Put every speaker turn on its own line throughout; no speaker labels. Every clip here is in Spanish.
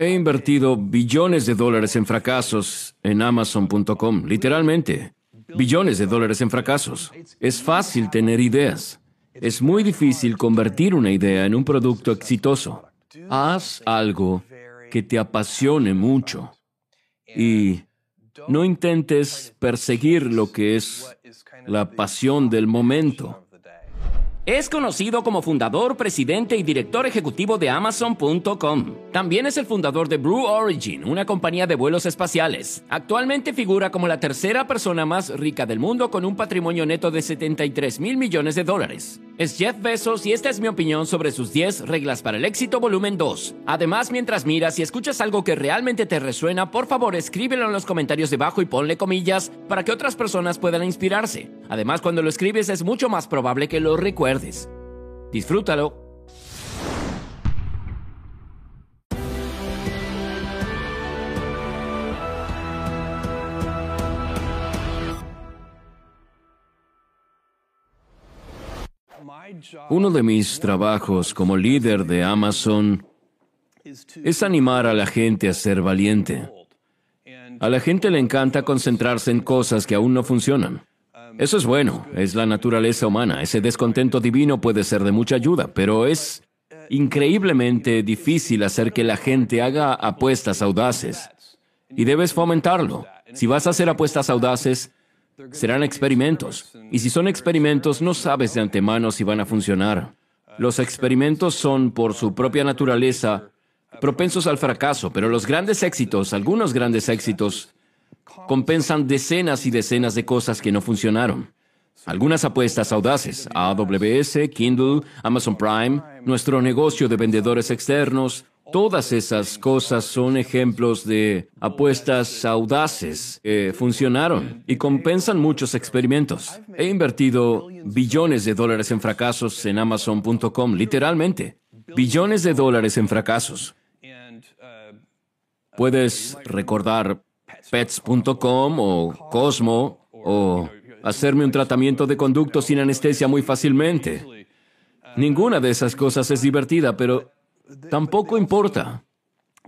He invertido billones de dólares en fracasos en Amazon.com, literalmente. Billones de dólares en fracasos. Es fácil tener ideas. Es muy difícil convertir una idea en un producto exitoso. Haz algo que te apasione mucho y no intentes perseguir lo que es la pasión del momento.
Es conocido como fundador, presidente y director ejecutivo de Amazon.com. También es el fundador de Blue Origin, una compañía de vuelos espaciales. Actualmente figura como la tercera persona más rica del mundo con un patrimonio neto de 73 mil millones de dólares. Es Jeff Bezos y esta es mi opinión sobre sus 10 reglas para el éxito volumen 2. Además, mientras miras y escuchas algo que realmente te resuena, por favor escríbelo en los comentarios debajo y ponle comillas para que otras personas puedan inspirarse. Además, cuando lo escribes es mucho más probable que lo recuerdes. Disfrútalo.
Uno de mis trabajos como líder de Amazon es animar a la gente a ser valiente. A la gente le encanta concentrarse en cosas que aún no funcionan. Eso es bueno, es la naturaleza humana. Ese descontento divino puede ser de mucha ayuda, pero es increíblemente difícil hacer que la gente haga apuestas audaces. Y debes fomentarlo. Si vas a hacer apuestas audaces, serán experimentos. Y si son experimentos, no sabes de antemano si van a funcionar. Los experimentos son, por su propia naturaleza, propensos al fracaso, pero los grandes éxitos, algunos grandes éxitos, compensan decenas y decenas de cosas que no funcionaron. Algunas apuestas audaces, AWS, Kindle, Amazon Prime, nuestro negocio de vendedores externos, todas esas cosas son ejemplos de apuestas audaces que funcionaron y compensan muchos experimentos. He invertido billones de dólares en fracasos en Amazon.com, literalmente. Billones de dólares en fracasos. Puedes recordar pets.com o Cosmo o hacerme un tratamiento de conducto sin anestesia muy fácilmente. Ninguna de esas cosas es divertida, pero tampoco importa.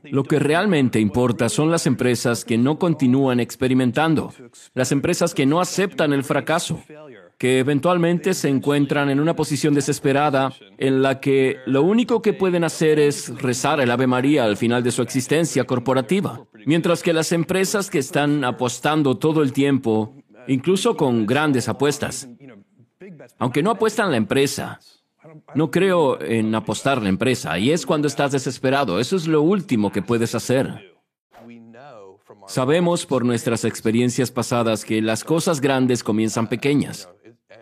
Lo que realmente importa son las empresas que no continúan experimentando, las empresas que no aceptan el fracaso, que eventualmente se encuentran en una posición desesperada en la que lo único que pueden hacer es rezar el Ave María al final de su existencia corporativa. Mientras que las empresas que están apostando todo el tiempo, incluso con grandes apuestas, aunque no apuestan la empresa, no creo en apostar la empresa, y es cuando estás desesperado. Eso es lo último que puedes hacer. Sabemos por nuestras experiencias pasadas que las cosas grandes comienzan pequeñas.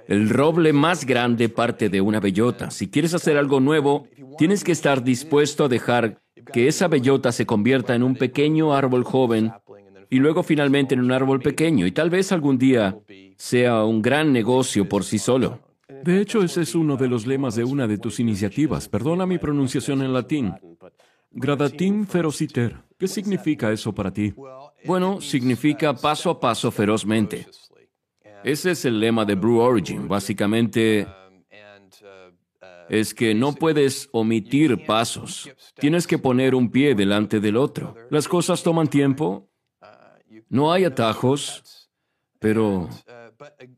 El roble más grande parte de una bellota. Si quieres hacer algo nuevo, tienes que estar dispuesto a dejar que esa bellota se convierta en un pequeño árbol joven y luego finalmente en un árbol pequeño y tal vez algún día sea un gran negocio por sí solo. De hecho, ese es uno de los lemas de una de tus iniciativas. Perdona mi pronunciación en latín. Gradatim ferociter. ¿Qué significa eso para ti? Bueno, significa paso a paso ferozmente. Ese es el lema de Brew Origin. Básicamente es que no puedes omitir pasos. Tienes que poner un pie delante del otro. Las cosas toman tiempo. No hay atajos, pero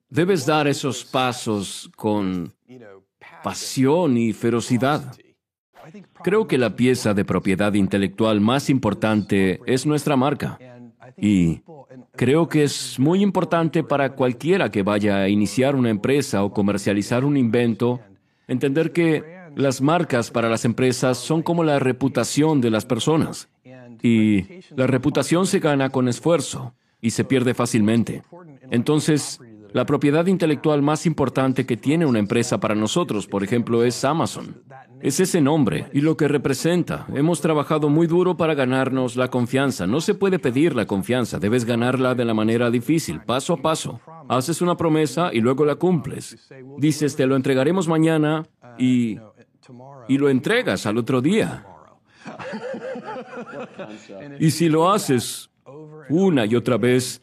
debes dar esos pasos con pasión y ferocidad. Creo que la pieza de propiedad intelectual más importante es nuestra marca. Y creo que es muy importante para cualquiera que vaya a iniciar una empresa o comercializar un invento, entender que las marcas para las empresas son como la reputación de las personas. Y la reputación se gana con esfuerzo y se pierde fácilmente. Entonces, la propiedad intelectual más importante que tiene una empresa para nosotros, por ejemplo, es Amazon. Es ese nombre y lo que representa. Hemos trabajado muy duro para ganarnos la confianza. No se puede pedir la confianza, debes ganarla de la manera difícil, paso a paso. Haces una promesa y luego la cumples. Dices, te lo entregaremos mañana y, y lo entregas al otro día. Y si lo haces una y otra vez,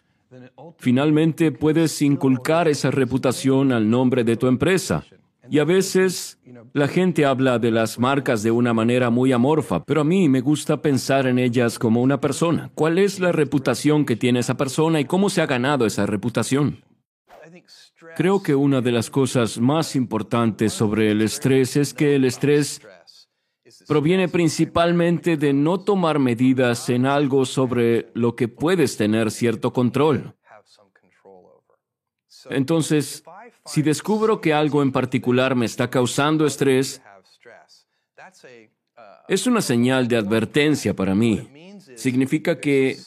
finalmente puedes inculcar esa reputación al nombre de tu empresa. Y a veces La gente habla de las marcas de una manera muy amorfa, pero a mí me gusta pensar en ellas como una persona. ¿Cuál es la reputación que tiene esa persona y cómo se ha ganado esa reputación? Creo que una de las cosas más importantes sobre el estrés es que el estrés proviene principalmente de no tomar medidas en algo sobre lo que puedes tener cierto control. Entonces, si descubro que algo en particular me está causando estrés, es una señal de advertencia para mí. Significa que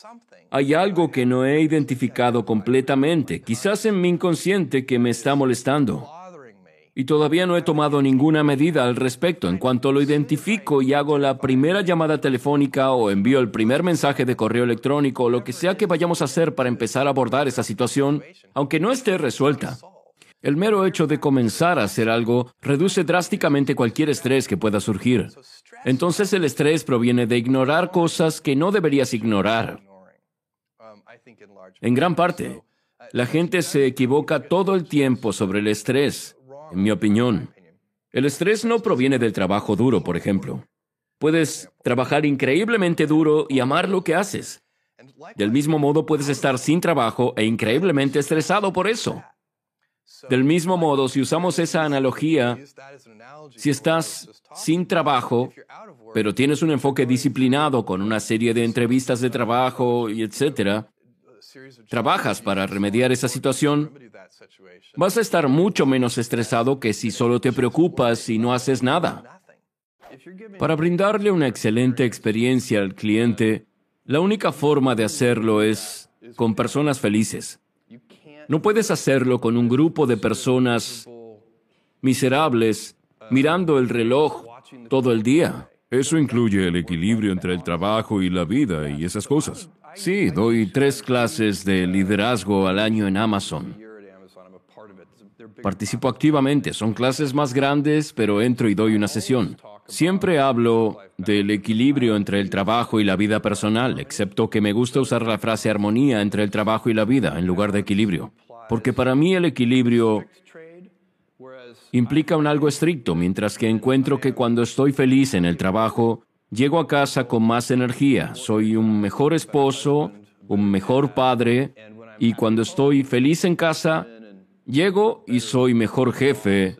hay algo que no he identificado completamente, quizás en mi inconsciente, que me está molestando. Y todavía no he tomado ninguna medida al respecto. En cuanto lo identifico y hago la primera llamada telefónica o envío el primer mensaje de correo electrónico o lo que sea que vayamos a hacer para empezar a abordar esa situación, aunque no esté resuelta, el mero hecho de comenzar a hacer algo reduce drásticamente cualquier estrés que pueda surgir. Entonces el estrés proviene de ignorar cosas que no deberías ignorar. En gran parte, la gente se equivoca todo el tiempo sobre el estrés, en mi opinión. El estrés no proviene del trabajo duro, por ejemplo. Puedes trabajar increíblemente duro y amar lo que haces. Del mismo modo, puedes estar sin trabajo e increíblemente estresado por eso. Del mismo modo, si usamos esa analogía, si estás sin trabajo, pero tienes un enfoque disciplinado con una serie de entrevistas de trabajo y etcétera, trabajas para remediar esa situación, vas a estar mucho menos estresado que si solo te preocupas y no haces nada. Para brindarle una excelente experiencia al cliente, la única forma de hacerlo es con personas felices. No puedes hacerlo con un grupo de personas miserables mirando el reloj todo el día.
Eso incluye el equilibrio entre el trabajo y la vida y esas cosas.
Sí, doy tres clases de liderazgo al año en Amazon. Participo activamente, son clases más grandes, pero entro y doy una sesión. Siempre hablo del equilibrio entre el trabajo y la vida personal, excepto que me gusta usar la frase armonía entre el trabajo y la vida en lugar de equilibrio. Porque para mí el equilibrio implica un algo estricto, mientras que encuentro que cuando estoy feliz en el trabajo, llego a casa con más energía, soy un mejor esposo, un mejor padre, y cuando estoy feliz en casa, llego y soy mejor jefe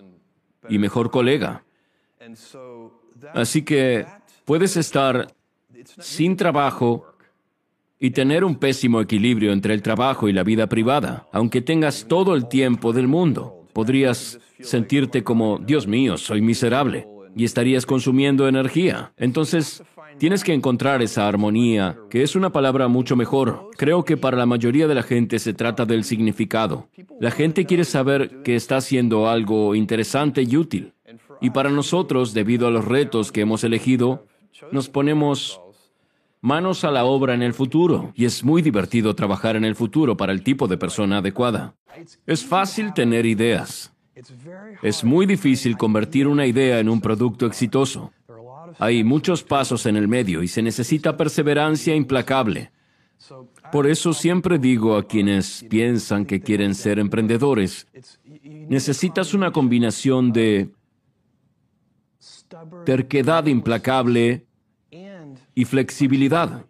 y mejor colega. Así que puedes estar sin trabajo y tener un pésimo equilibrio entre el trabajo y la vida privada, aunque tengas todo el tiempo del mundo. Podrías sentirte como, Dios mío, soy miserable, y estarías consumiendo energía. Entonces, tienes que encontrar esa armonía, que es una palabra mucho mejor. Creo que para la mayoría de la gente se trata del significado. La gente quiere saber que está haciendo algo interesante y útil. Y para nosotros, debido a los retos que hemos elegido, nos ponemos manos a la obra en el futuro. Y es muy divertido trabajar en el futuro para el tipo de persona adecuada. Es fácil tener ideas. Es muy difícil convertir una idea en un producto exitoso. Hay muchos pasos en el medio y se necesita perseverancia implacable. Por eso siempre digo a quienes piensan que quieren ser emprendedores, necesitas una combinación de terquedad implacable y flexibilidad.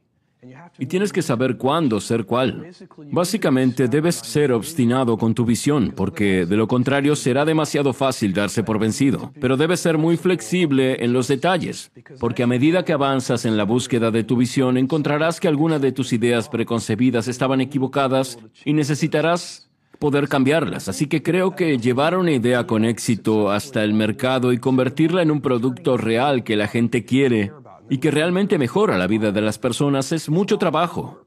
Y tienes que saber cuándo ser cuál. Básicamente debes ser obstinado con tu visión, porque de lo contrario será demasiado fácil darse por vencido. Pero debes ser muy flexible en los detalles, porque a medida que avanzas en la búsqueda de tu visión, encontrarás que algunas de tus ideas preconcebidas estaban equivocadas y necesitarás poder cambiarlas. Así que creo que llevar una idea con éxito hasta el mercado y convertirla en un producto real que la gente quiere y que realmente mejora la vida de las personas es mucho trabajo.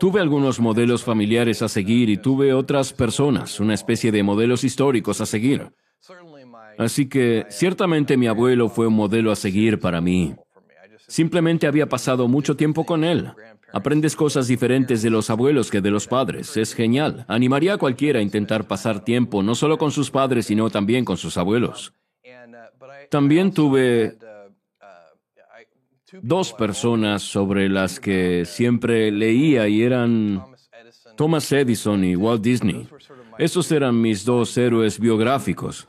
Tuve algunos modelos familiares a seguir y tuve otras personas, una especie de modelos históricos a seguir. Así que ciertamente mi abuelo fue un modelo a seguir para mí. Simplemente había pasado mucho tiempo con él. Aprendes cosas diferentes de los abuelos que de los padres. Es genial. Animaría a cualquiera a intentar pasar tiempo no solo con sus padres, sino también con sus abuelos. También tuve dos personas sobre las que siempre leía y eran Thomas Edison y Walt Disney. Esos eran mis dos héroes biográficos.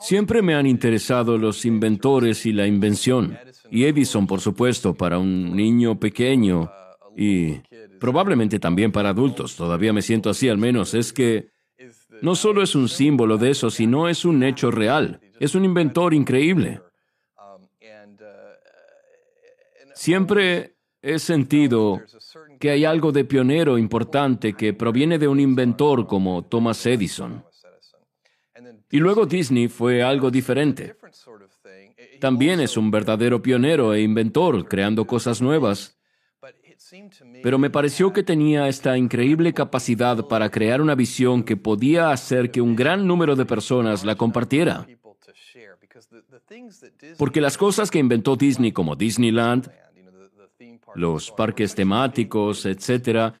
Siempre me han interesado los inventores y la invención. Y Edison, por supuesto, para un niño pequeño y probablemente también para adultos, todavía me siento así al menos, es que no solo es un símbolo de eso, sino es un hecho real. Es un inventor increíble. Siempre he sentido que hay algo de pionero importante que proviene de un inventor como Thomas Edison. Y luego Disney fue algo diferente. También es un verdadero pionero e inventor, creando cosas nuevas. Pero me pareció que tenía esta increíble capacidad para crear una visión que podía hacer que un gran número de personas la compartiera. Porque las cosas que inventó Disney como Disneyland, los parques temáticos, etc.,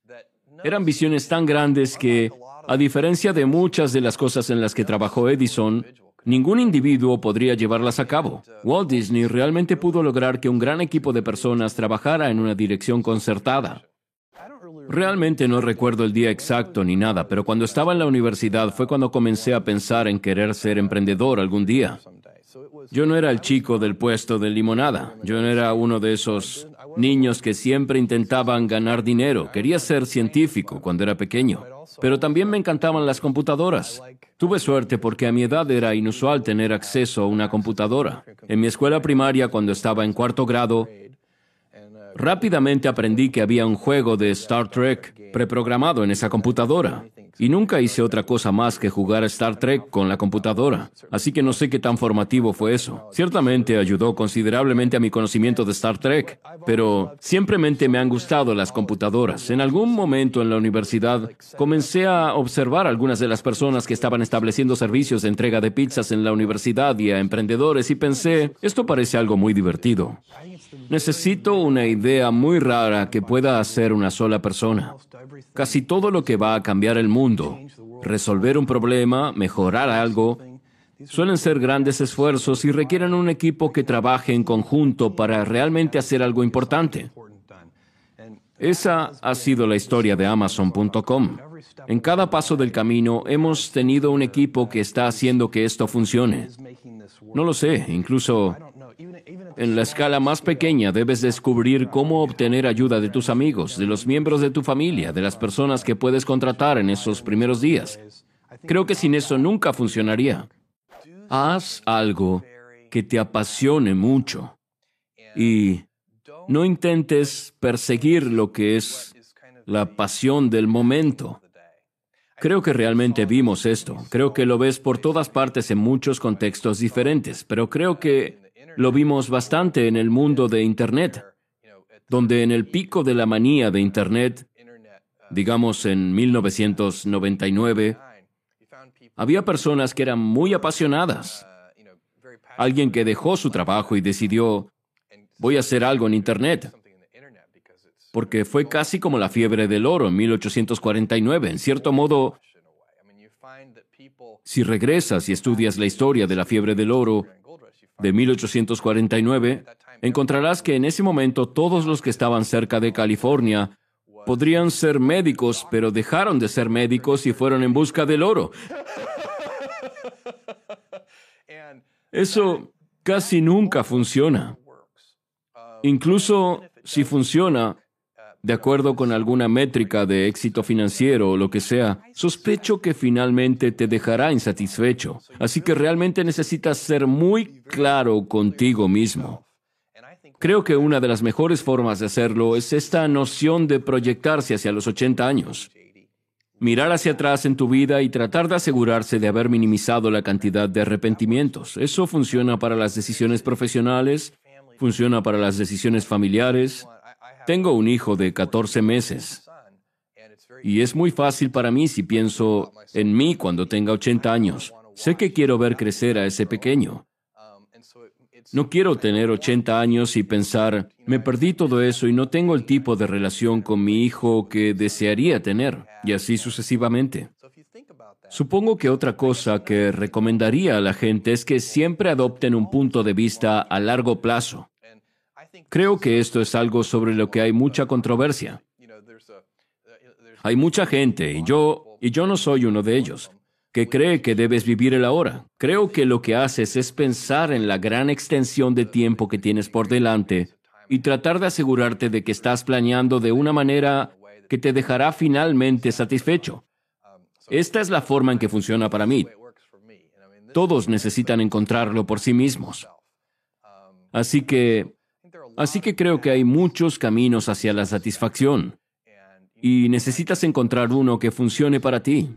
eran visiones tan grandes que, a diferencia de muchas de las cosas en las que trabajó Edison, ningún individuo podría llevarlas a cabo. Walt Disney realmente pudo lograr que un gran equipo de personas trabajara en una dirección concertada. Realmente no recuerdo el día exacto ni nada, pero cuando estaba en la universidad fue cuando comencé a pensar en querer ser emprendedor algún día. Yo no era el chico del puesto de limonada, yo no era uno de esos niños que siempre intentaban ganar dinero. Quería ser científico cuando era pequeño, pero también me encantaban las computadoras. Tuve suerte porque a mi edad era inusual tener acceso a una computadora. En mi escuela primaria, cuando estaba en cuarto grado, rápidamente aprendí que había un juego de Star Trek preprogramado en esa computadora. Y nunca hice otra cosa más que jugar a Star Trek con la computadora. Así que no sé qué tan formativo fue eso. Ciertamente ayudó considerablemente a mi conocimiento de Star Trek, pero simplemente me han gustado las computadoras. En algún momento en la universidad comencé a observar algunas de las personas que estaban estableciendo servicios de entrega de pizzas en la universidad y a emprendedores y pensé, esto parece algo muy divertido. Necesito una idea muy rara que pueda hacer una sola persona. Casi todo lo que va a cambiar el mundo, resolver un problema, mejorar algo, suelen ser grandes esfuerzos y requieren un equipo que trabaje en conjunto para realmente hacer algo importante. Esa ha sido la historia de Amazon.com. En cada paso del camino hemos tenido un equipo que está haciendo que esto funcione. No lo sé, incluso en la escala más pequeña debes descubrir cómo obtener ayuda de tus amigos, de los miembros de tu familia, de las personas que puedes contratar en esos primeros días. Creo que sin eso nunca funcionaría. Haz algo que te apasione mucho y no intentes perseguir lo que es la pasión del momento. Creo que realmente vimos esto. Creo que lo ves por todas partes en muchos contextos diferentes, pero creo que lo vimos bastante en el mundo de Internet, donde en el pico de la manía de Internet, digamos en 1999, había personas que eran muy apasionadas. Alguien que dejó su trabajo y decidió, voy a hacer algo en Internet. Porque fue casi como la fiebre del oro en 1849. En cierto modo, si regresas y estudias la historia de la fiebre del oro, de 1849, encontrarás que en ese momento todos los que estaban cerca de California podrían ser médicos, pero dejaron de ser médicos y fueron en busca del oro. Eso casi nunca funciona. Incluso si funciona, de acuerdo con alguna métrica de éxito financiero o lo que sea, sospecho que finalmente te dejará insatisfecho. Así que realmente necesitas ser muy claro contigo mismo. Creo que una de las mejores formas de hacerlo es esta noción de proyectarse hacia los 80 años. Mirar hacia atrás en tu vida y tratar de asegurarse de haber minimizado la cantidad de arrepentimientos. Eso funciona para las decisiones profesionales, funciona para las decisiones familiares, tengo un hijo de 14 meses y es muy fácil para mí si pienso en mí cuando tenga 80 años. Sé que quiero ver crecer a ese pequeño. No quiero tener 80 años y pensar, me perdí todo eso y no tengo el tipo de relación con mi hijo que desearía tener, y así sucesivamente. Supongo que otra cosa que recomendaría a la gente es que siempre adopten un punto de vista a largo plazo. Creo que esto es algo sobre lo que hay mucha controversia. Hay mucha gente, y yo, y yo no soy uno de ellos, que cree que debes vivir el ahora. Creo que lo que haces es pensar en la gran extensión de tiempo que tienes por delante y tratar de asegurarte de que estás planeando de una manera que te dejará finalmente satisfecho. Esta es la forma en que funciona para mí. Todos necesitan encontrarlo por sí mismos. Así que, así que creo que hay muchos caminos hacia la satisfacción y necesitas encontrar uno que funcione para ti.